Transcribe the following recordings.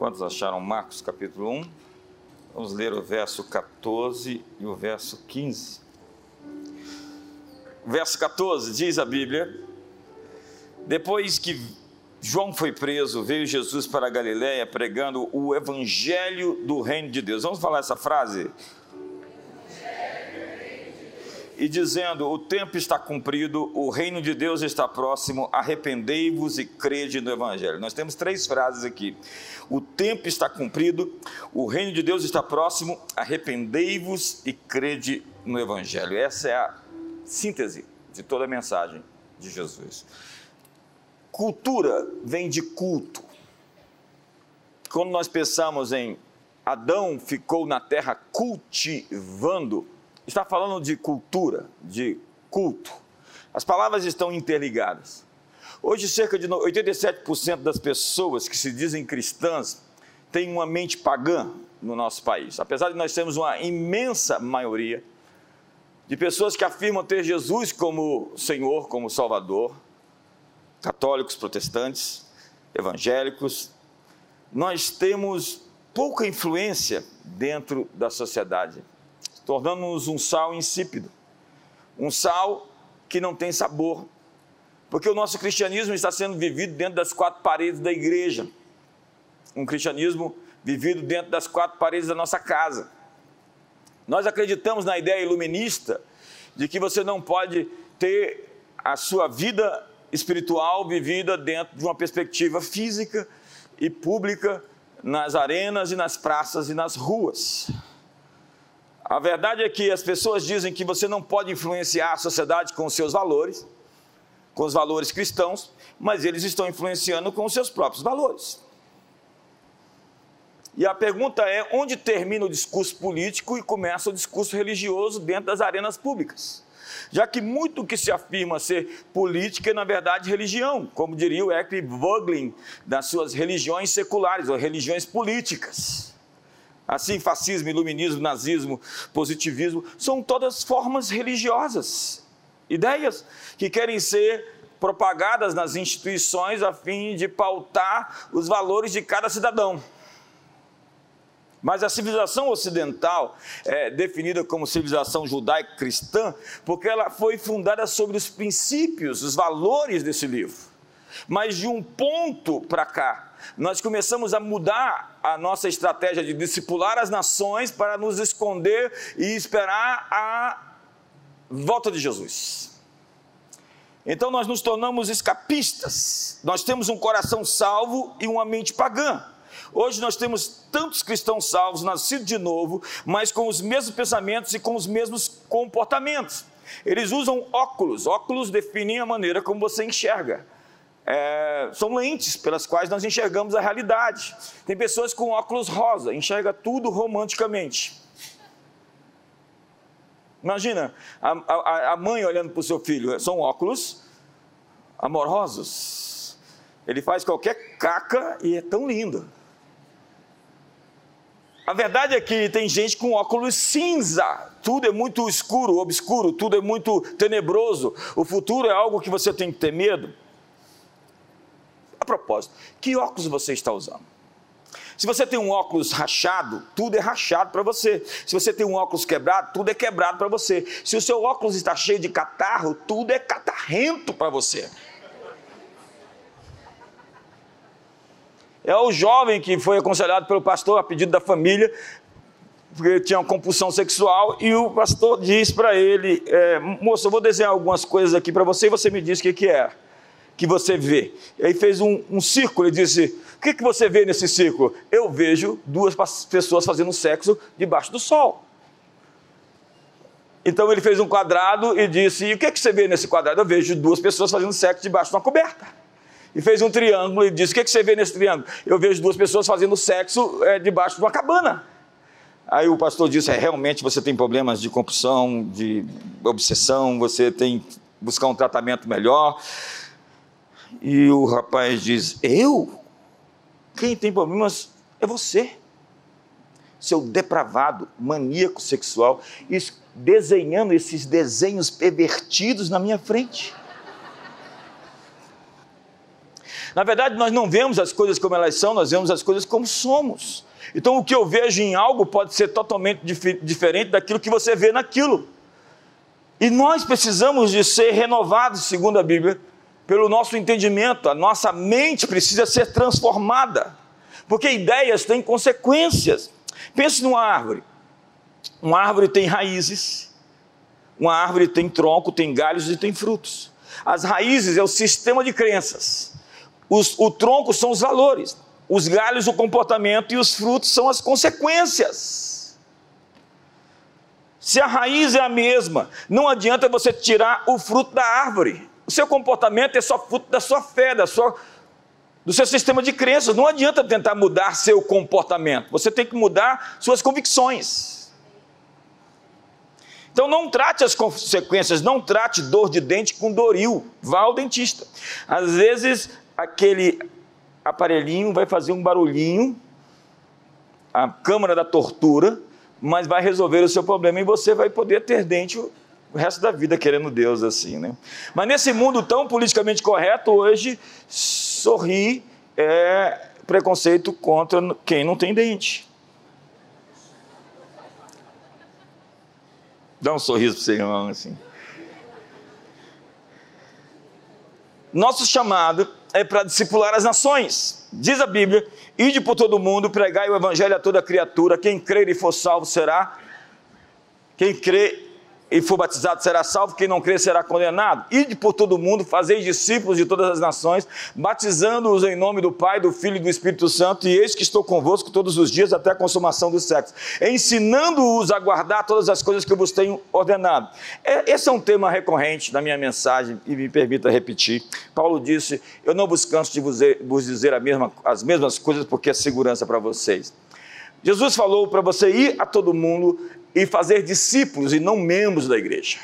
Quantos acharam Marcos capítulo 1? Vamos ler o verso 14 e o verso 15. Verso 14 diz a Bíblia: Depois que João foi preso, veio Jesus para a Galiléia pregando o evangelho do reino de Deus. Vamos falar essa frase? E dizendo: O tempo está cumprido, o reino de Deus está próximo, arrependei-vos e crede no Evangelho. Nós temos três frases aqui. O tempo está cumprido, o reino de Deus está próximo, arrependei-vos e crede no Evangelho. Essa é a síntese de toda a mensagem de Jesus. Cultura vem de culto. Quando nós pensamos em Adão ficou na terra cultivando, está falando de cultura, de culto. As palavras estão interligadas. Hoje, cerca de 87% das pessoas que se dizem cristãs têm uma mente pagã no nosso país. Apesar de nós termos uma imensa maioria de pessoas que afirmam ter Jesus como Senhor, como Salvador, católicos, protestantes, evangélicos, nós temos pouca influência dentro da sociedade tornando-nos um sal insípido, um sal que não tem sabor, porque o nosso cristianismo está sendo vivido dentro das quatro paredes da igreja, um cristianismo vivido dentro das quatro paredes da nossa casa. Nós acreditamos na ideia iluminista de que você não pode ter a sua vida espiritual vivida dentro de uma perspectiva física e pública nas arenas e nas praças e nas ruas. A verdade é que as pessoas dizem que você não pode influenciar a sociedade com os seus valores, com os valores cristãos, mas eles estão influenciando com os seus próprios valores. E a pergunta é: onde termina o discurso político e começa o discurso religioso dentro das arenas públicas? Já que muito que se afirma ser política é, na verdade, religião, como diria o Eckler Vogelin, das suas religiões seculares ou religiões políticas. Assim, fascismo, iluminismo, nazismo, positivismo, são todas formas religiosas, ideias que querem ser propagadas nas instituições a fim de pautar os valores de cada cidadão. Mas a civilização ocidental é definida como civilização judaica cristã porque ela foi fundada sobre os princípios, os valores desse livro. Mas de um ponto para cá, nós começamos a mudar a nossa estratégia de discipular as nações para nos esconder e esperar a volta de Jesus. Então nós nos tornamos escapistas, nós temos um coração salvo e uma mente pagã. Hoje nós temos tantos cristãos salvos, nascidos de novo, mas com os mesmos pensamentos e com os mesmos comportamentos. Eles usam óculos, óculos definem a maneira como você enxerga é, são lentes pelas quais nós enxergamos a realidade. Tem pessoas com óculos rosa, enxerga tudo romanticamente. Imagina a, a, a mãe olhando para o seu filho, são óculos amorosos. Ele faz qualquer caca e é tão lindo. A verdade é que tem gente com óculos cinza. Tudo é muito escuro, obscuro, tudo é muito tenebroso. O futuro é algo que você tem que ter medo propósito, que óculos você está usando? Se você tem um óculos rachado, tudo é rachado para você. Se você tem um óculos quebrado, tudo é quebrado para você. Se o seu óculos está cheio de catarro, tudo é catarrento para você. É o jovem que foi aconselhado pelo pastor a pedido da família, porque tinha uma compulsão sexual, e o pastor diz para ele: é, Moço, eu vou desenhar algumas coisas aqui para você e você me diz o que, que é que você vê. E aí fez um, um círculo e disse: O que, que você vê nesse círculo? Eu vejo duas pessoas fazendo sexo debaixo do sol. Então ele fez um quadrado e disse: E o que, que você vê nesse quadrado? Eu vejo duas pessoas fazendo sexo debaixo de uma coberta. E fez um triângulo e disse: O que, que você vê nesse triângulo? Eu vejo duas pessoas fazendo sexo é, debaixo de uma cabana. Aí o pastor disse: é, realmente você tem problemas de compulsão, de obsessão, você tem que buscar um tratamento melhor. E o rapaz diz: Eu? Quem tem problemas é você. Seu depravado, maníaco sexual, desenhando esses desenhos pervertidos na minha frente. Na verdade, nós não vemos as coisas como elas são, nós vemos as coisas como somos. Então, o que eu vejo em algo pode ser totalmente dif diferente daquilo que você vê naquilo. E nós precisamos de ser renovados, segundo a Bíblia, pelo nosso entendimento. A nossa mente precisa ser transformada, porque ideias têm consequências. Pense numa árvore. Uma árvore tem raízes, uma árvore tem tronco, tem galhos e tem frutos. As raízes é o sistema de crenças. Os, o tronco são os valores, os galhos o comportamento e os frutos são as consequências. Se a raiz é a mesma, não adianta você tirar o fruto da árvore. O seu comportamento é só fruto da sua fé, da sua, do seu sistema de crenças. Não adianta tentar mudar seu comportamento. Você tem que mudar suas convicções. Então não trate as consequências, não trate dor de dente com doril. Vá ao dentista. Às vezes aquele aparelhinho vai fazer um barulhinho, a câmara da tortura, mas vai resolver o seu problema e você vai poder ter dente o resto da vida querendo Deus assim, né? Mas nesse mundo tão politicamente correto hoje, sorrir é preconceito contra quem não tem dente. Dá um sorriso para o seu irmão assim. Nosso chamado é para discipular as nações. Diz a Bíblia: ide por todo mundo, pregai o evangelho a toda criatura. Quem crer e for salvo será. Quem crê e for batizado será salvo, quem não crer será condenado. Ide por todo mundo, fazeis discípulos de todas as nações, batizando-os em nome do Pai, do Filho e do Espírito Santo, e eis que estou convosco todos os dias até a consumação dos séculos, ensinando-os a guardar todas as coisas que eu vos tenho ordenado. É, esse é um tema recorrente da minha mensagem, e me permita repetir. Paulo disse: Eu não vos canso de vos dizer mesma, as mesmas coisas, porque é segurança para vocês. Jesus falou para você ir a todo mundo e fazer discípulos e não membros da igreja.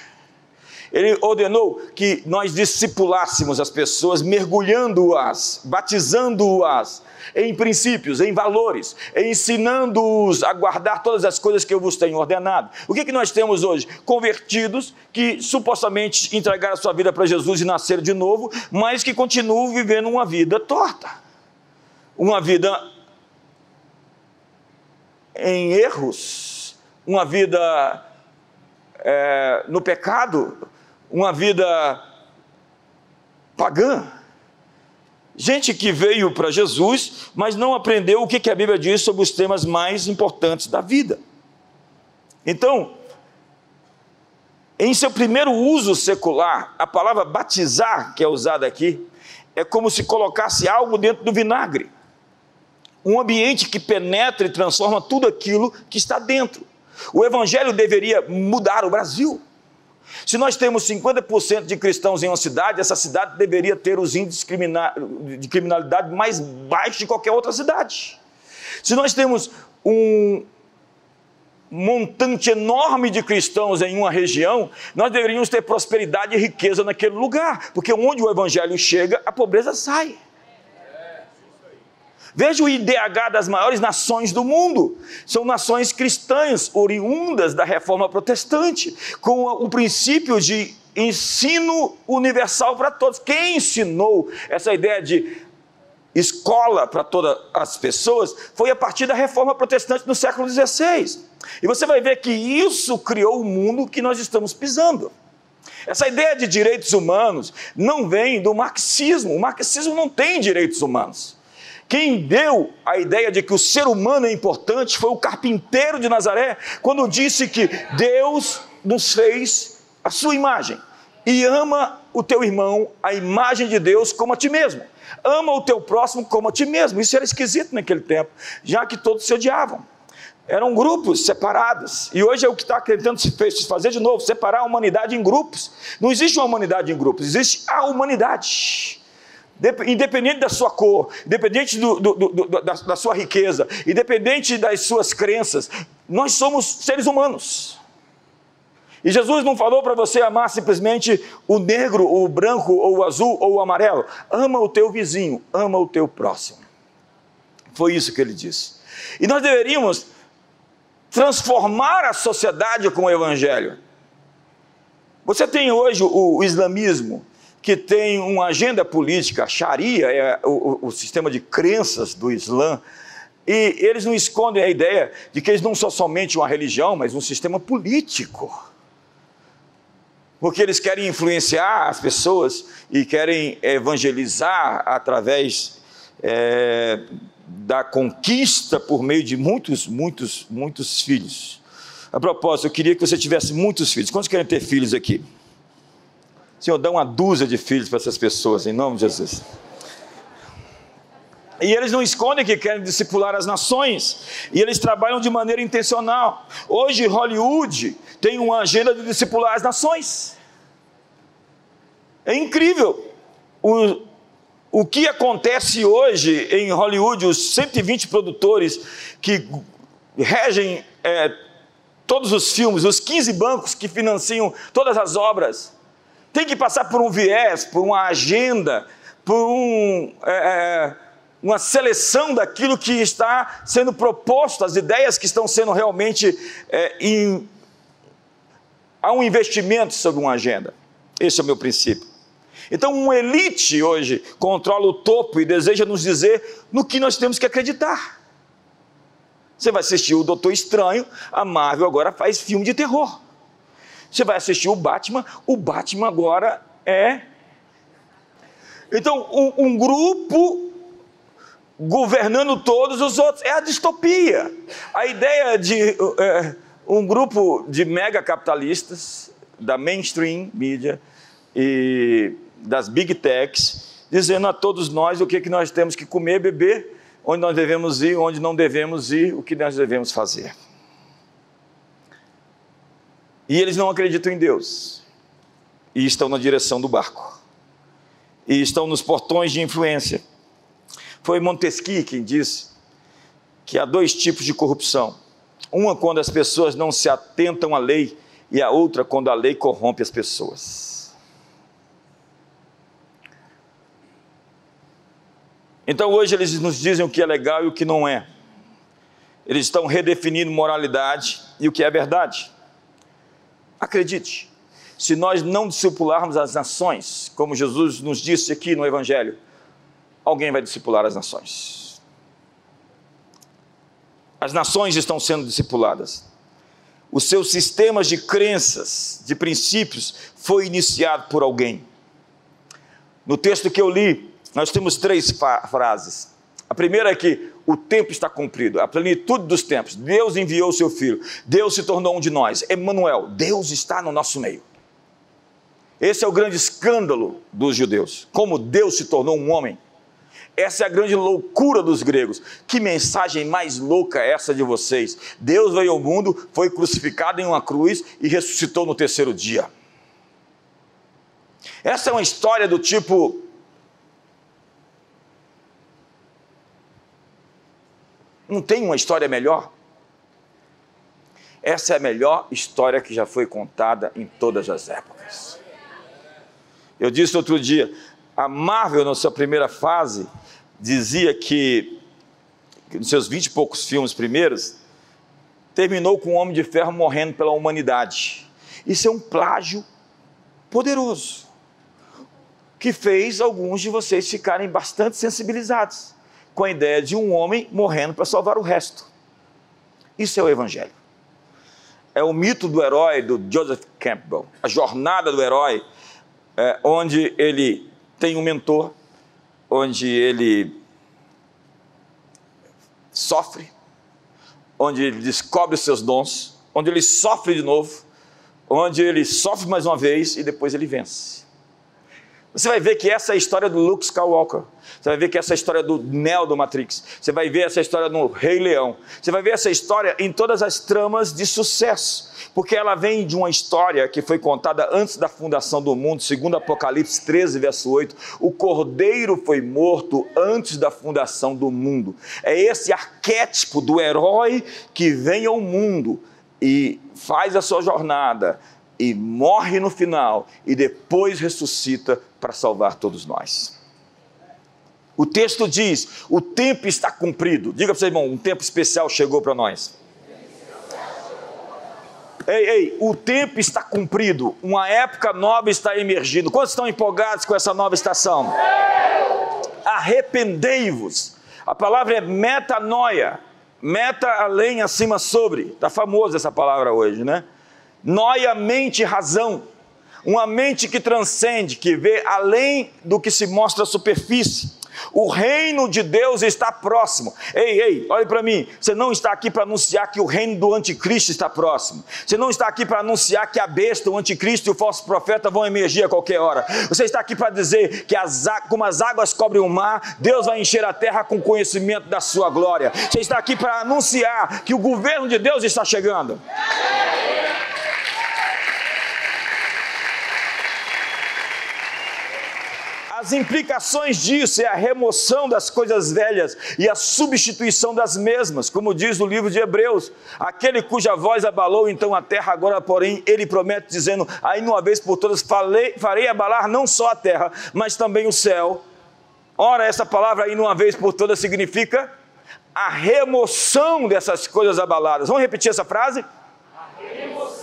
Ele ordenou que nós discipulássemos as pessoas, mergulhando-as, batizando-as em princípios, em valores, ensinando-os a guardar todas as coisas que eu vos tenho ordenado. O que, que nós temos hoje? Convertidos que supostamente entregaram a sua vida para Jesus e nasceram de novo, mas que continuam vivendo uma vida torta, uma vida em erros uma vida é, no pecado, uma vida pagã. Gente que veio para Jesus, mas não aprendeu o que, que a Bíblia diz sobre os temas mais importantes da vida. Então, em seu primeiro uso secular, a palavra batizar, que é usada aqui, é como se colocasse algo dentro do vinagre. Um ambiente que penetra e transforma tudo aquilo que está dentro. O Evangelho deveria mudar o Brasil. Se nós temos 50% de cristãos em uma cidade, essa cidade deveria ter os índices de criminalidade mais baixos de qualquer outra cidade. Se nós temos um montante enorme de cristãos em uma região, nós deveríamos ter prosperidade e riqueza naquele lugar, porque onde o evangelho chega, a pobreza sai. Veja o IDH das maiores nações do mundo. São nações cristãs, oriundas da reforma protestante, com o princípio de ensino universal para todos. Quem ensinou essa ideia de escola para todas as pessoas foi a partir da reforma protestante no século XVI. E você vai ver que isso criou o mundo que nós estamos pisando. Essa ideia de direitos humanos não vem do marxismo. O marxismo não tem direitos humanos. Quem deu a ideia de que o ser humano é importante foi o carpinteiro de Nazaré, quando disse que Deus nos fez a sua imagem e ama o teu irmão, a imagem de Deus, como a ti mesmo. Ama o teu próximo como a ti mesmo. Isso era esquisito naquele tempo, já que todos se odiavam. Eram grupos separados. E hoje é o que está tentando se fazer de novo: separar a humanidade em grupos. Não existe uma humanidade em grupos, existe a humanidade independente da sua cor, independente do, do, do, da, da sua riqueza, independente das suas crenças, nós somos seres humanos. E Jesus não falou para você amar simplesmente o negro, ou o branco, ou o azul, ou o amarelo. Ama o teu vizinho, ama o teu próximo. Foi isso que ele disse. E nós deveríamos transformar a sociedade com o evangelho. Você tem hoje o, o islamismo, que tem uma agenda política, a Sharia é o, o, sistema de crenças do Islã, e eles não escondem a ideia de que eles não são somente uma religião, mas um sistema político. Porque eles querem influenciar as pessoas e querem evangelizar através é, da conquista por meio de muitos, muitos, muitos filhos. A propósito, eu queria que você tivesse muitos filhos. Quantos querem ter filhos aqui? Senhor, dá uma dúzia de filhos para essas pessoas, em nome de Jesus. E eles não escondem que querem discipular as nações, e eles trabalham de maneira intencional. Hoje, Hollywood tem uma agenda de discipular as nações. É incrível. O, o que acontece hoje em Hollywood, os 120 produtores que regem é, todos os filmes, os 15 bancos que financiam todas as obras, tem que passar por um viés, por uma agenda, por um, é, é, uma seleção daquilo que está sendo proposto, as ideias que estão sendo realmente. É, em, há um investimento sobre uma agenda. Esse é o meu princípio. Então, uma elite hoje controla o topo e deseja nos dizer no que nós temos que acreditar. Você vai assistir o Doutor Estranho, a Marvel agora faz filme de terror. Você vai assistir o Batman, o Batman agora é. Então, um, um grupo governando todos os outros é a distopia. A ideia de é, um grupo de mega capitalistas, da mainstream mídia e das big techs, dizendo a todos nós o que, que nós temos que comer, beber, onde nós devemos ir, onde não devemos ir, o que nós devemos fazer. E eles não acreditam em Deus. E estão na direção do barco. E estão nos portões de influência. Foi Montesquieu quem disse que há dois tipos de corrupção. Uma quando as pessoas não se atentam à lei e a outra quando a lei corrompe as pessoas. Então hoje eles nos dizem o que é legal e o que não é. Eles estão redefinindo moralidade e o que é verdade. Acredite, se nós não discipularmos as nações, como Jesus nos disse aqui no Evangelho, alguém vai discipular as nações. As nações estão sendo discipuladas. Os seus sistemas de crenças, de princípios, foi iniciado por alguém. No texto que eu li, nós temos três frases. A primeira é que o tempo está cumprido, a plenitude dos tempos. Deus enviou o seu filho, Deus se tornou um de nós. Emmanuel, Deus está no nosso meio. Esse é o grande escândalo dos judeus, como Deus se tornou um homem. Essa é a grande loucura dos gregos. Que mensagem mais louca é essa de vocês? Deus veio ao mundo, foi crucificado em uma cruz e ressuscitou no terceiro dia. Essa é uma história do tipo Não tem uma história melhor? Essa é a melhor história que já foi contada em todas as épocas. Eu disse outro dia, a Marvel, na sua primeira fase, dizia que, que nos seus vinte e poucos filmes primeiros, terminou com o Homem de Ferro morrendo pela humanidade. Isso é um plágio poderoso, que fez alguns de vocês ficarem bastante sensibilizados com a ideia de um homem morrendo para salvar o resto. Isso é o Evangelho. É o mito do herói do Joseph Campbell, a jornada do herói, é, onde ele tem um mentor, onde ele sofre, onde ele descobre os seus dons, onde ele sofre de novo, onde ele sofre mais uma vez e depois ele vence. Você vai ver que essa é a história do Luke Skywalker. Você vai ver que essa é a história do Neo do Matrix. Você vai ver essa história no Rei Leão. Você vai ver essa história em todas as tramas de sucesso. Porque ela vem de uma história que foi contada antes da fundação do mundo, segundo Apocalipse 13, verso 8. O cordeiro foi morto antes da fundação do mundo. É esse arquétipo do herói que vem ao mundo e faz a sua jornada e morre no final e depois ressuscita para salvar todos nós. O texto diz: o tempo está cumprido. Diga para você, irmão, um tempo especial chegou para nós. Ei, ei, o tempo está cumprido, uma época nova está emergindo. Quantos estão empolgados com essa nova estação? Arrependei-vos. A palavra é metanoia. Meta além, acima, sobre. Está famosa essa palavra hoje, né? Noia, mente, razão. Uma mente que transcende, que vê além do que se mostra à superfície. O reino de Deus está próximo. Ei, ei, olhe para mim. Você não está aqui para anunciar que o reino do anticristo está próximo. Você não está aqui para anunciar que a besta, o anticristo e o falso profeta vão emergir a qualquer hora. Você está aqui para dizer que as, como as águas cobrem o mar, Deus vai encher a terra com conhecimento da sua glória. Você está aqui para anunciar que o governo de Deus está chegando. As implicações disso é a remoção das coisas velhas e a substituição das mesmas, como diz o livro de Hebreus. Aquele cuja voz abalou então a terra, agora, porém, ele promete, dizendo: Aí, uma vez por todas, falei, farei abalar não só a terra, mas também o céu. Ora, essa palavra aí, uma vez por todas, significa a remoção dessas coisas abaladas. Vamos repetir essa frase? A remoção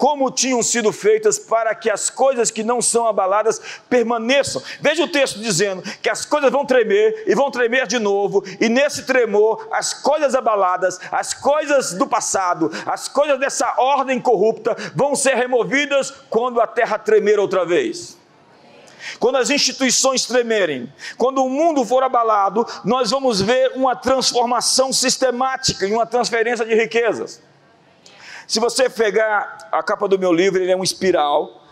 como tinham sido feitas para que as coisas que não são abaladas permaneçam. Veja o texto dizendo que as coisas vão tremer e vão tremer de novo, e nesse tremor, as coisas abaladas, as coisas do passado, as coisas dessa ordem corrupta vão ser removidas quando a terra tremer outra vez. Quando as instituições tremerem, quando o mundo for abalado, nós vamos ver uma transformação sistemática e uma transferência de riquezas. Se você pegar a capa do meu livro, ele é um espiral,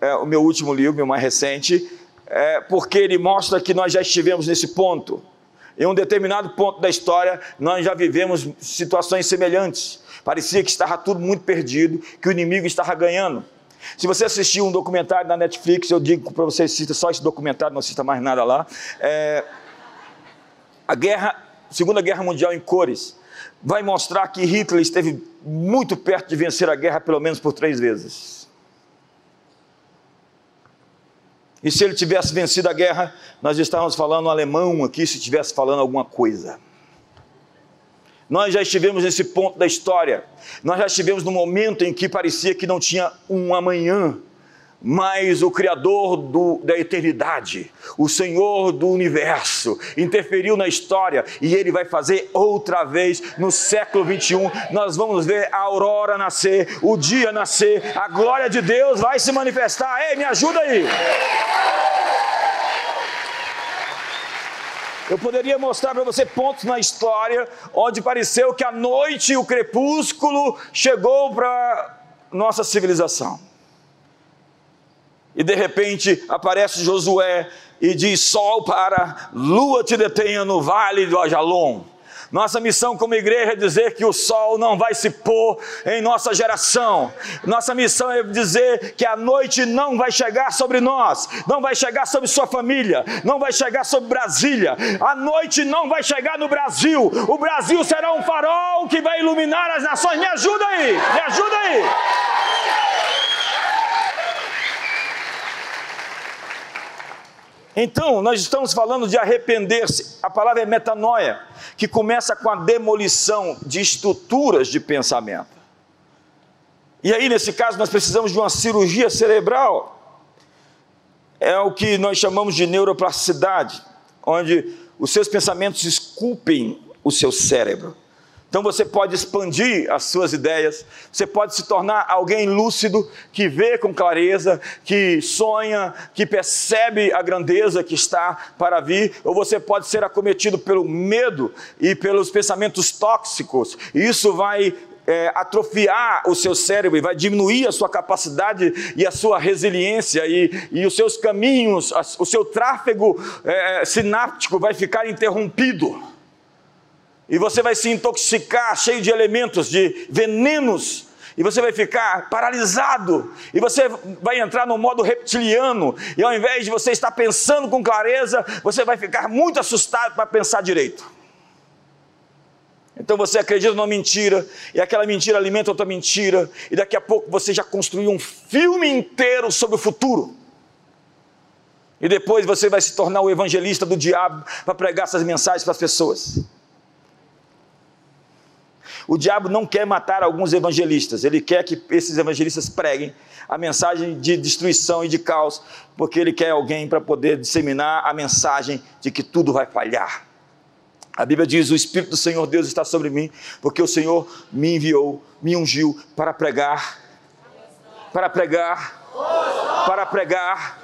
é o meu último livro, meu mais recente, é, porque ele mostra que nós já estivemos nesse ponto. Em um determinado ponto da história, nós já vivemos situações semelhantes. Parecia que estava tudo muito perdido, que o inimigo estava ganhando. Se você assistiu um documentário na Netflix, eu digo para você, assista só esse documentário, não assista mais nada lá. É, a guerra, Segunda Guerra Mundial em cores vai mostrar que Hitler esteve muito perto de vencer a guerra pelo menos por três vezes. E se ele tivesse vencido a guerra, nós estávamos falando alemão aqui, se estivesse falando alguma coisa. Nós já estivemos nesse ponto da história. Nós já estivemos no momento em que parecia que não tinha um amanhã mas o Criador do, da eternidade, o Senhor do universo, interferiu na história e ele vai fazer outra vez no século 21. Nós vamos ver a aurora nascer, o dia nascer, a glória de Deus vai se manifestar. Ei, me ajuda aí! Eu poderia mostrar para você pontos na história onde pareceu que a noite e o crepúsculo chegou para nossa civilização. E de repente aparece Josué e diz: Sol para, lua te detenha no vale do Ajalon. Nossa missão como igreja é dizer que o sol não vai se pôr em nossa geração. Nossa missão é dizer que a noite não vai chegar sobre nós, não vai chegar sobre sua família, não vai chegar sobre Brasília. A noite não vai chegar no Brasil. O Brasil será um farol que vai iluminar as nações. Me ajuda aí, me ajuda aí. Então, nós estamos falando de arrepender-se. A palavra é metanoia, que começa com a demolição de estruturas de pensamento. E aí, nesse caso, nós precisamos de uma cirurgia cerebral. É o que nós chamamos de neuroplasticidade, onde os seus pensamentos esculpem o seu cérebro. Então você pode expandir as suas ideias, você pode se tornar alguém lúcido, que vê com clareza, que sonha, que percebe a grandeza que está para vir, ou você pode ser acometido pelo medo e pelos pensamentos tóxicos. E isso vai é, atrofiar o seu cérebro e vai diminuir a sua capacidade e a sua resiliência e, e os seus caminhos, o seu tráfego é, sináptico vai ficar interrompido e você vai se intoxicar cheio de elementos, de venenos, e você vai ficar paralisado, e você vai entrar no modo reptiliano, e ao invés de você estar pensando com clareza, você vai ficar muito assustado para pensar direito. Então você acredita numa mentira, e aquela mentira alimenta outra mentira, e daqui a pouco você já construiu um filme inteiro sobre o futuro. E depois você vai se tornar o evangelista do diabo para pregar essas mensagens para as pessoas. O diabo não quer matar alguns evangelistas, ele quer que esses evangelistas preguem a mensagem de destruição e de caos, porque ele quer alguém para poder disseminar a mensagem de que tudo vai falhar. A Bíblia diz: O Espírito do Senhor Deus está sobre mim, porque o Senhor me enviou, me ungiu para pregar, para pregar para pregar,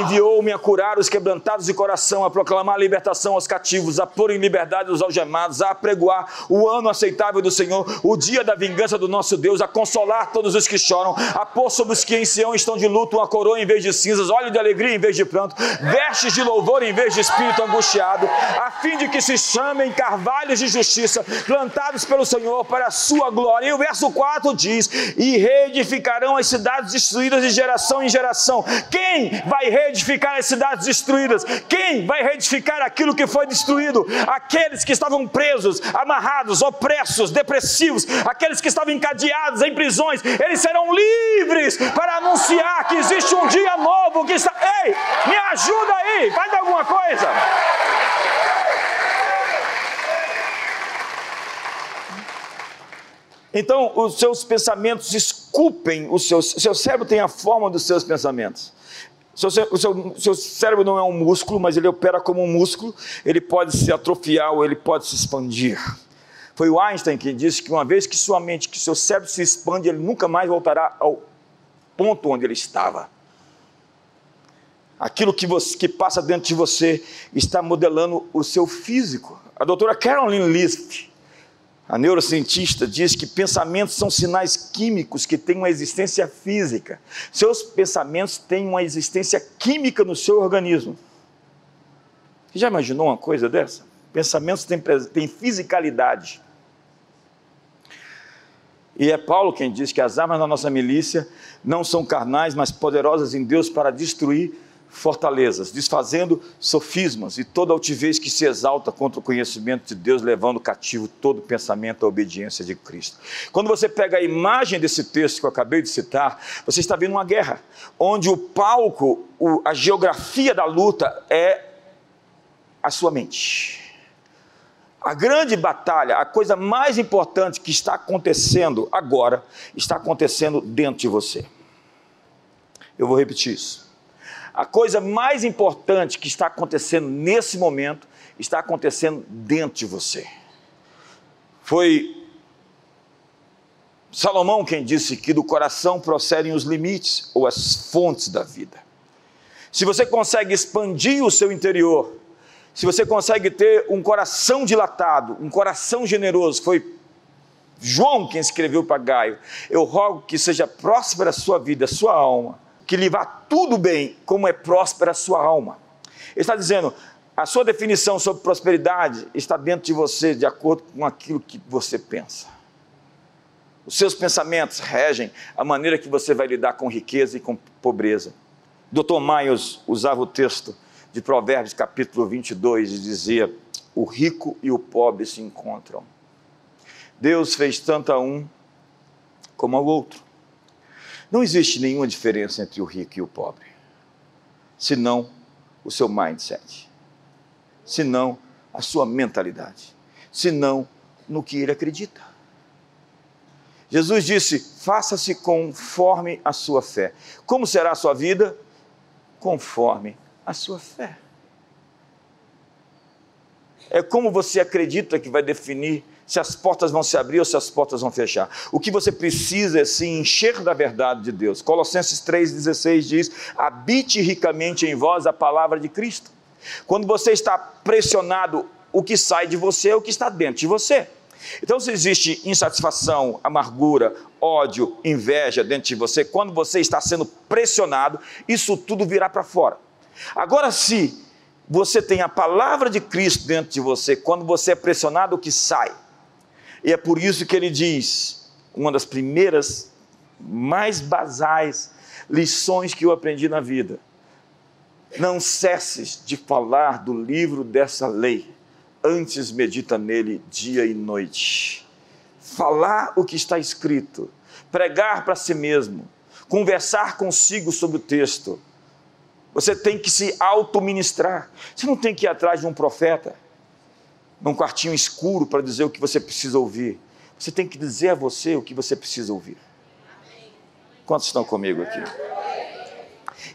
enviou-me a curar os quebrantados de coração, a proclamar a libertação aos cativos, a pôr em liberdade os algemados, a apregoar o ano aceitável do Senhor, o dia da vingança do nosso Deus, a consolar todos os que choram, a pôr sobre os que em Sião estão de luto uma coroa em vez de cinzas, óleo de alegria em vez de pranto, vestes de louvor em vez de espírito angustiado, a fim de que se chamem carvalhos de justiça, plantados pelo Senhor para a sua glória. E o verso 4 diz: E reedificarão as cidades destruídas de geração em geração. Quem vai reedificar as cidades destruídas? Quem vai reedificar aquilo que foi destruído? Aqueles que estavam presos, amarrados, opressos, depressivos, aqueles que estavam encadeados em prisões, eles serão livres para anunciar que existe um dia novo que está. Ei, me ajuda aí, faz alguma coisa. Então, os seus pensamentos esculpem os seus. Seu cérebro tem a forma dos seus pensamentos. O seu, o seu, seu, cérebro não é um músculo, mas ele opera como um músculo. Ele pode se atrofiar ou ele pode se expandir. Foi o Einstein que disse que uma vez que sua mente, que seu cérebro se expande, ele nunca mais voltará ao ponto onde ele estava. Aquilo que, você, que passa dentro de você está modelando o seu físico. A doutora Carolyn Leaf, a neurocientista diz que pensamentos são sinais químicos que têm uma existência física. Seus pensamentos têm uma existência química no seu organismo. Você já imaginou uma coisa dessa? Pensamentos têm, têm fisicalidade. E é Paulo quem diz que as armas da nossa milícia não são carnais, mas poderosas em Deus para destruir fortalezas, desfazendo sofismas e toda altivez que se exalta contra o conhecimento de Deus, levando cativo todo pensamento à obediência de Cristo. Quando você pega a imagem desse texto que eu acabei de citar, você está vendo uma guerra, onde o palco, a geografia da luta é a sua mente. A grande batalha, a coisa mais importante que está acontecendo agora, está acontecendo dentro de você. Eu vou repetir isso a coisa mais importante que está acontecendo nesse momento está acontecendo dentro de você. Foi Salomão quem disse que do coração procedem os limites ou as fontes da vida. Se você consegue expandir o seu interior, se você consegue ter um coração dilatado, um coração generoso, foi João quem escreveu para Gaio, eu rogo que seja próspera a sua vida, a sua alma que lhe vá tudo bem, como é próspera a sua alma. Ele está dizendo, a sua definição sobre prosperidade está dentro de você, de acordo com aquilo que você pensa. Os seus pensamentos regem a maneira que você vai lidar com riqueza e com pobreza. Dr. Myers usava o texto de Provérbios capítulo 22 e dizia: O rico e o pobre se encontram. Deus fez tanto a um como ao outro. Não existe nenhuma diferença entre o rico e o pobre, senão o seu mindset, senão a sua mentalidade, senão no que ele acredita. Jesus disse: faça-se conforme a sua fé. Como será a sua vida? Conforme a sua fé. É como você acredita que vai definir se as portas vão se abrir ou se as portas vão fechar. O que você precisa é se encher da verdade de Deus. Colossenses 3,16 diz: habite ricamente em vós a palavra de Cristo. Quando você está pressionado, o que sai de você é o que está dentro de você. Então, se existe insatisfação, amargura, ódio, inveja dentro de você, quando você está sendo pressionado, isso tudo virá para fora. Agora, se você tem a palavra de Cristo dentro de você, quando você é pressionado, o que sai? E é por isso que ele diz, uma das primeiras, mais basais lições que eu aprendi na vida: não cesses de falar do livro dessa lei, antes medita nele dia e noite. Falar o que está escrito, pregar para si mesmo, conversar consigo sobre o texto. Você tem que se auto-ministrar. Você não tem que ir atrás de um profeta num quartinho escuro para dizer o que você precisa ouvir. Você tem que dizer a você o que você precisa ouvir. Quantos estão comigo aqui?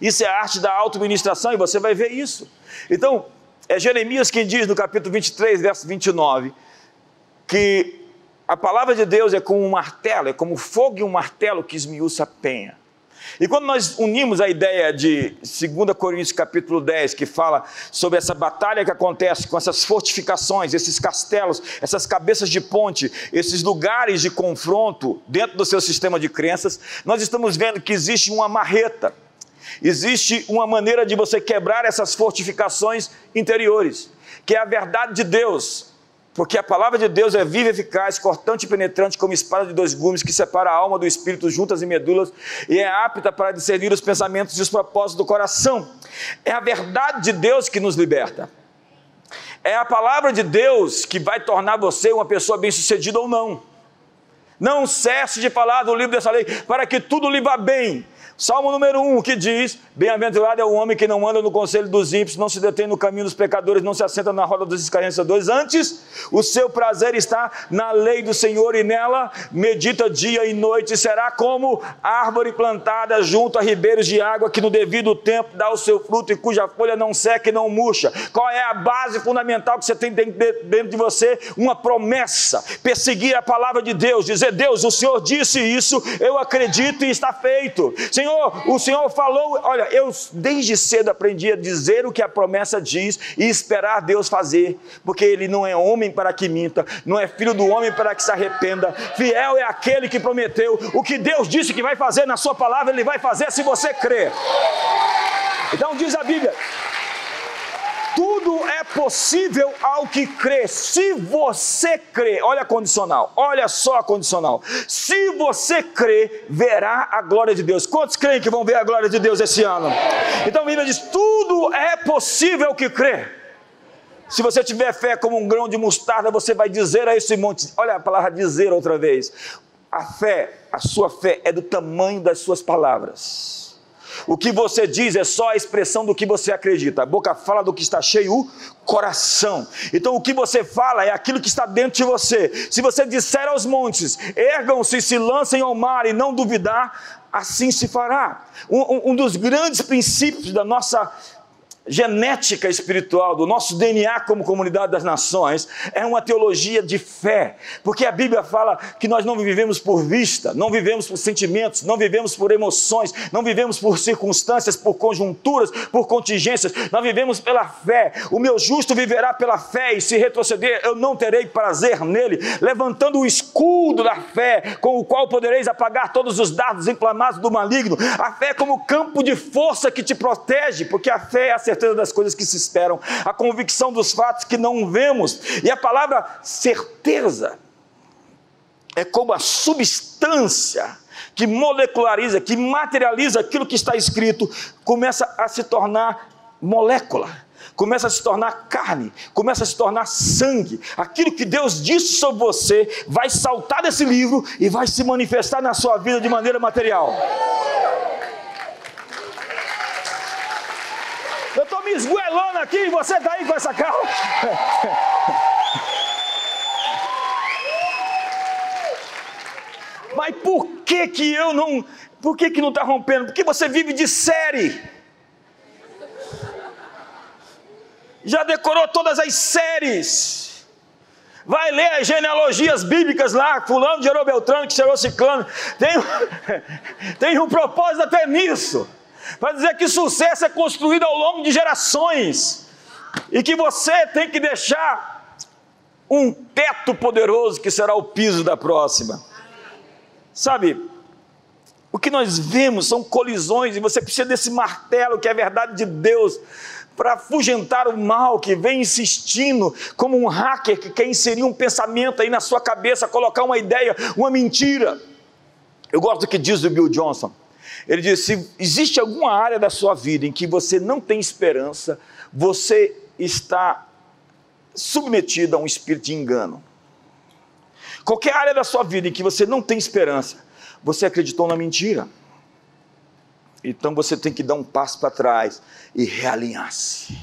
Isso é a arte da auto-ministração e você vai ver isso. Então, é Jeremias quem diz no capítulo 23, verso 29, que a palavra de Deus é como um martelo, é como fogo e um martelo que esmiuça a penha. E quando nós unimos a ideia de 2 Coríntios capítulo 10, que fala sobre essa batalha que acontece com essas fortificações, esses castelos, essas cabeças de ponte, esses lugares de confronto dentro do seu sistema de crenças, nós estamos vendo que existe uma marreta, existe uma maneira de você quebrar essas fortificações interiores, que é a verdade de Deus, porque a palavra de Deus é viva, eficaz, cortante e penetrante, como espada de dois gumes, que separa a alma do espírito, juntas e medulas, e é apta para discernir os pensamentos e os propósitos do coração. É a verdade de Deus que nos liberta. É a palavra de Deus que vai tornar você uma pessoa bem-sucedida ou não. Não cesse de falar do livro dessa lei, para que tudo lhe vá bem Salmo número 1, que diz: Bem-aventurado é o homem que não anda no conselho dos ímpios, não se detém no caminho dos pecadores, não se assenta na roda dos escarnecedores. Antes, o seu prazer está na lei do Senhor e nela medita dia e noite. Será como árvore plantada junto a ribeiros de água, que no devido tempo dá o seu fruto e cuja folha não seca e não murcha. Qual é a base fundamental que você tem dentro de você? Uma promessa. Perseguir a palavra de Deus, dizer: Deus, o Senhor disse isso, eu acredito e está feito. Senhor, Senhor, o Senhor falou, olha, eu desde cedo aprendi a dizer o que a promessa diz e esperar Deus fazer, porque Ele não é homem para que minta, não é filho do homem para que se arrependa, fiel é aquele que prometeu, o que Deus disse que vai fazer na Sua palavra, Ele vai fazer se você crer. Então diz a Bíblia, possível ao que crê. Se você crê, olha a condicional, olha só a condicional. Se você crê, verá a glória de Deus. Quantos creem que vão ver a glória de Deus esse ano? Então a Bíblia diz: tudo é possível ao que crê. Se você tiver fé como um grão de mostarda, você vai dizer a esse monte, olha a palavra dizer outra vez. A fé, a sua fé é do tamanho das suas palavras. O que você diz é só a expressão do que você acredita. A boca fala do que está cheio o coração. Então o que você fala é aquilo que está dentro de você. Se você disser aos montes, ergam-se e se lancem ao mar e não duvidar, assim se fará. Um, um dos grandes princípios da nossa genética espiritual, do nosso DNA como comunidade das nações, é uma teologia de fé, porque a Bíblia fala que nós não vivemos por vista, não vivemos por sentimentos, não vivemos por emoções, não vivemos por circunstâncias, por conjunturas, por contingências, nós vivemos pela fé. O meu justo viverá pela fé, e se retroceder, eu não terei prazer nele, levantando o escudo da fé, com o qual podereis apagar todos os dardos inflamados do maligno. A fé é como campo de força que te protege, porque a fé é a das coisas que se esperam, a convicção dos fatos que não vemos. E a palavra certeza é como a substância que moleculariza, que materializa aquilo que está escrito, começa a se tornar molécula começa a se tornar carne, começa a se tornar sangue. Aquilo que Deus disse sobre você vai saltar desse livro e vai se manifestar na sua vida de maneira material. Eu estou me esguelando aqui e você está aí com essa calma. Mas por que que eu não, por que que não está rompendo? Porque você vive de série. Já decorou todas as séries. Vai ler as genealogias bíblicas lá, fulano gerou Beltrano, que gerou Ciclano. Tem, tem um propósito até nisso para dizer que sucesso é construído ao longo de gerações e que você tem que deixar um teto poderoso que será o piso da próxima. Sabe, o que nós vemos são colisões e você precisa desse martelo que é a verdade de Deus para afugentar o mal que vem insistindo, como um hacker que quer inserir um pensamento aí na sua cabeça, colocar uma ideia, uma mentira. Eu gosto do que diz o Bill Johnson. Ele diz: se existe alguma área da sua vida em que você não tem esperança, você está submetido a um espírito de engano. Qualquer área da sua vida em que você não tem esperança, você acreditou na mentira. Então você tem que dar um passo para trás e realinhar-se.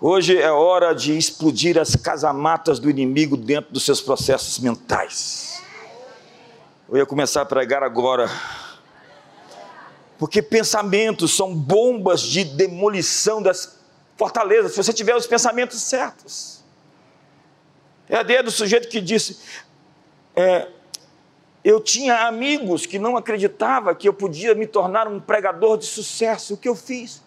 Hoje é hora de explodir as casamatas do inimigo dentro dos seus processos mentais. Eu ia começar a pregar agora. Porque pensamentos são bombas de demolição das fortalezas, se você tiver os pensamentos certos. É a ideia do sujeito que disse: é, Eu tinha amigos que não acreditavam que eu podia me tornar um pregador de sucesso. O que eu fiz?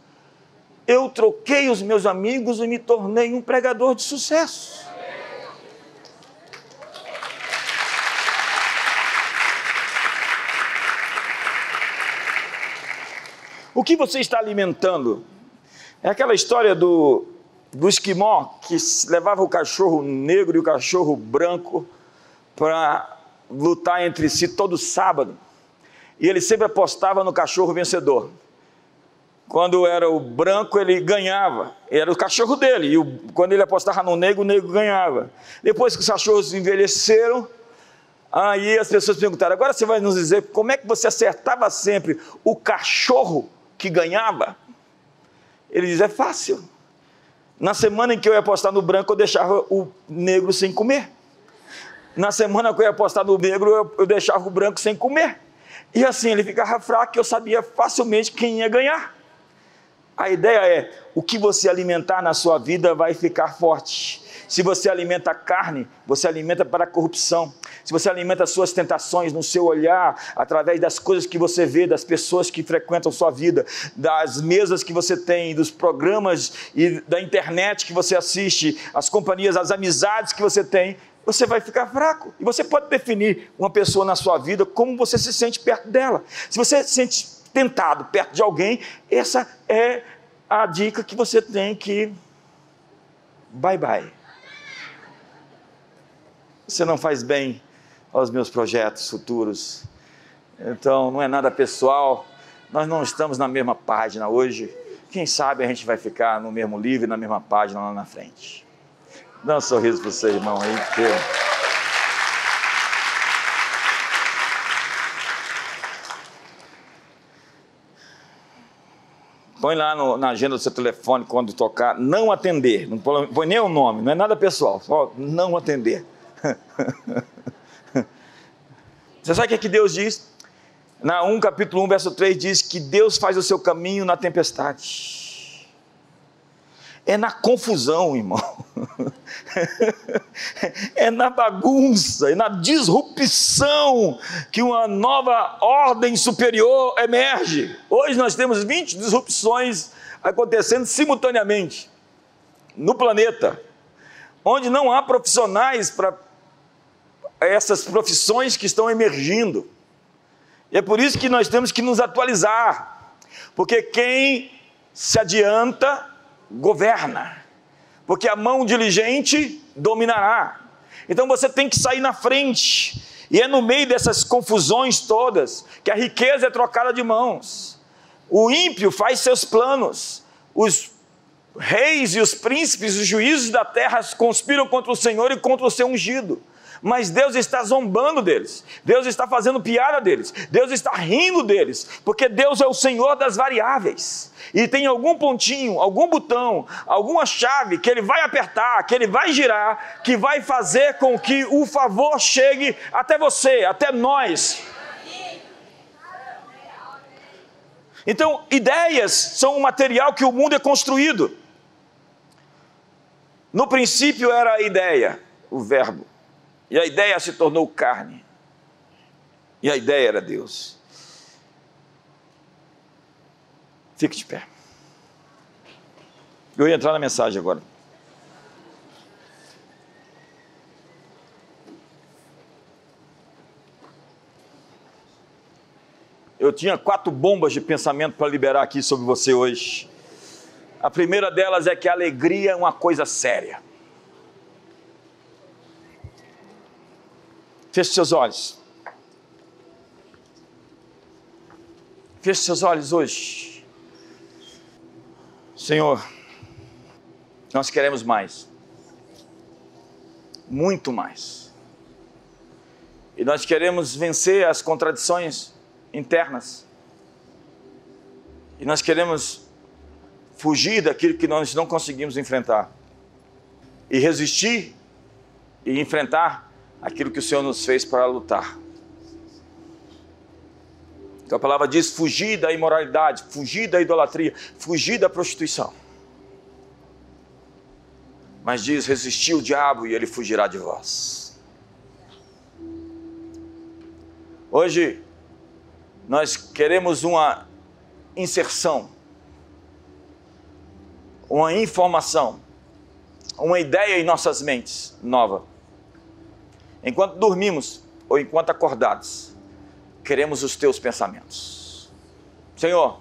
Eu troquei os meus amigos e me tornei um pregador de sucesso. O que você está alimentando? É aquela história do, do esquimó que levava o cachorro negro e o cachorro branco para lutar entre si todo sábado. E ele sempre apostava no cachorro vencedor. Quando era o branco, ele ganhava. Era o cachorro dele. E o, quando ele apostava no negro, o negro ganhava. Depois que os cachorros envelheceram, aí as pessoas perguntaram: agora você vai nos dizer como é que você acertava sempre o cachorro que ganhava? Ele diz: é fácil. Na semana em que eu ia apostar no branco, eu deixava o negro sem comer. Na semana que eu ia apostar no negro, eu, deixava o branco sem comer. E assim ele ficava fraco e eu sabia facilmente quem ia ganhar. A ideia é: o que você alimentar na sua vida vai ficar forte. Se você alimenta carne, você alimenta para a corrupção. Se você alimenta as suas tentações no seu olhar, através das coisas que você vê, das pessoas que frequentam sua vida, das mesas que você tem, dos programas e da internet que você assiste, as companhias, as amizades que você tem, você vai ficar fraco. E você pode definir uma pessoa na sua vida como você se sente perto dela. Se você se sente tentado perto de alguém, essa é a dica que você tem que. Bye bye. Você não faz bem aos meus projetos futuros. Então, não é nada pessoal. Nós não estamos na mesma página hoje. Quem sabe a gente vai ficar no mesmo livro, na mesma página lá na frente. Dá um sorriso para seu irmão aí. Que... Põe lá no, na agenda do seu telefone quando tocar, não atender. Não põe nem o nome, não é nada pessoal, só não atender. Você sabe o que, é que Deus diz? Na 1 capítulo 1, verso 3 diz que Deus faz o seu caminho na tempestade. É na confusão, irmão. é na bagunça, é na disrupção que uma nova ordem superior emerge. Hoje nós temos 20 disrupções acontecendo simultaneamente no planeta, onde não há profissionais para essas profissões que estão emergindo. E é por isso que nós temos que nos atualizar, porque quem se adianta governa, porque a mão diligente dominará. Então você tem que sair na frente, e é no meio dessas confusões todas que a riqueza é trocada de mãos. O ímpio faz seus planos, os reis e os príncipes, os juízes da terra conspiram contra o Senhor e contra o seu ungido mas Deus está zombando deles, Deus está fazendo piada deles, Deus está rindo deles, porque Deus é o Senhor das variáveis. E tem algum pontinho, algum botão, alguma chave que ele vai apertar, que ele vai girar, que vai fazer com que o favor chegue até você, até nós. Então, ideias são um material que o mundo é construído. No princípio era a ideia, o verbo. E a ideia se tornou carne. E a ideia era Deus. Fique de pé. Eu ia entrar na mensagem agora. Eu tinha quatro bombas de pensamento para liberar aqui sobre você hoje. A primeira delas é que a alegria é uma coisa séria. Feche seus olhos. Feche seus olhos hoje. Senhor, nós queremos mais. Muito mais. E nós queremos vencer as contradições internas. E nós queremos fugir daquilo que nós não conseguimos enfrentar e resistir e enfrentar aquilo que o Senhor nos fez para lutar. Então a palavra diz: fugir da imoralidade, fugir da idolatria, fugir da prostituição. Mas diz: resistir o diabo e ele fugirá de vós. Hoje, nós queremos uma inserção, uma informação, uma ideia em nossas mentes nova. Enquanto dormimos ou enquanto acordados, queremos os teus pensamentos. Senhor,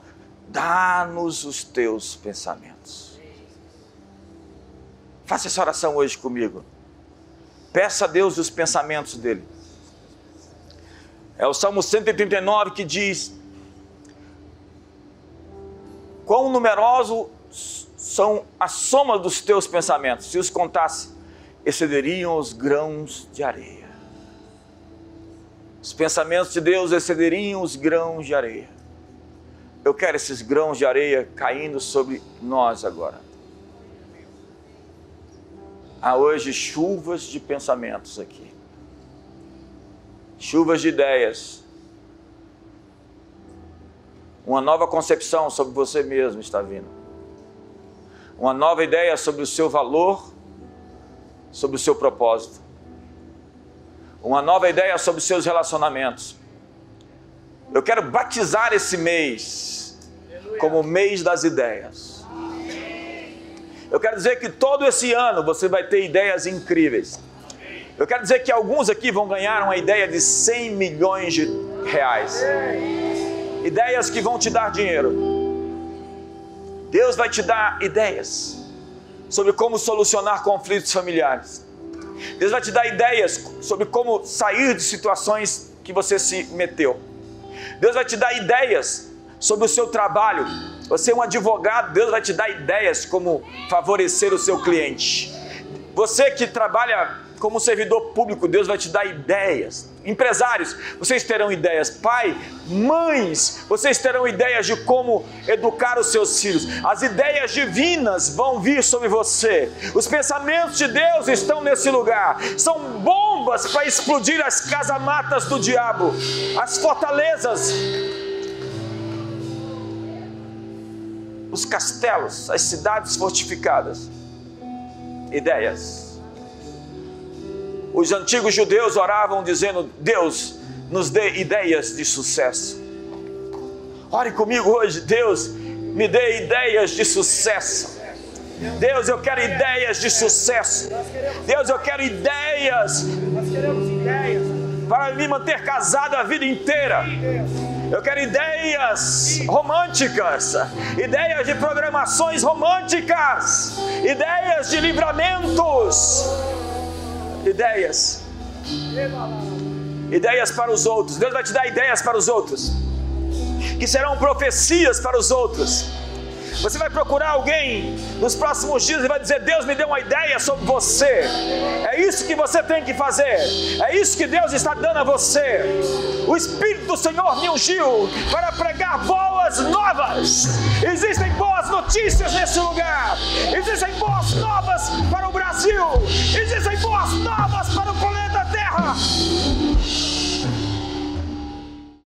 dá-nos os teus pensamentos. Faça essa oração hoje comigo. Peça a Deus os pensamentos dele. É o Salmo 139 que diz: Quão numerosos são a soma dos teus pensamentos, se os contasse, excederiam os grãos de areia. Os pensamentos de Deus excederiam os grãos de areia. Eu quero esses grãos de areia caindo sobre nós agora. Há hoje chuvas de pensamentos aqui chuvas de ideias. Uma nova concepção sobre você mesmo está vindo. Uma nova ideia sobre o seu valor, sobre o seu propósito. Uma nova ideia sobre os seus relacionamentos. Eu quero batizar esse mês como o mês das ideias. Eu quero dizer que todo esse ano você vai ter ideias incríveis. Eu quero dizer que alguns aqui vão ganhar uma ideia de 100 milhões de reais. Ideias que vão te dar dinheiro. Deus vai te dar ideias sobre como solucionar conflitos familiares. Deus vai te dar ideias sobre como sair de situações que você se meteu. Deus vai te dar ideias sobre o seu trabalho. Você é um advogado, Deus vai te dar ideias como favorecer o seu cliente. Você que trabalha como servidor público, Deus vai te dar ideias. Empresários, vocês terão ideias. Pai, mães, vocês terão ideias de como educar os seus filhos. As ideias divinas vão vir sobre você. Os pensamentos de Deus estão nesse lugar. São bombas para explodir as casamatas do diabo, as fortalezas, os castelos, as cidades fortificadas. Ideias os antigos judeus oravam dizendo: Deus, nos dê ideias de sucesso. Ore comigo hoje, Deus, me dê ideias de sucesso. Deus, eu quero ideias de sucesso. Deus, eu quero ideias. Para me manter casado a vida inteira. Eu quero ideias românticas, ideias de programações românticas, ideias de livramentos ideias. Ideias para os outros. Deus vai te dar ideias para os outros, que serão profecias para os outros. Você vai procurar alguém nos próximos dias e vai dizer: Deus me deu uma ideia sobre você. É isso que você tem que fazer. É isso que Deus está dando a você. O Espírito do Senhor me ungiu para pregar boas novas. Existem boas notícias nesse lugar. Existem boas novas para o Brasil. Existem boas novas para o planeta Terra.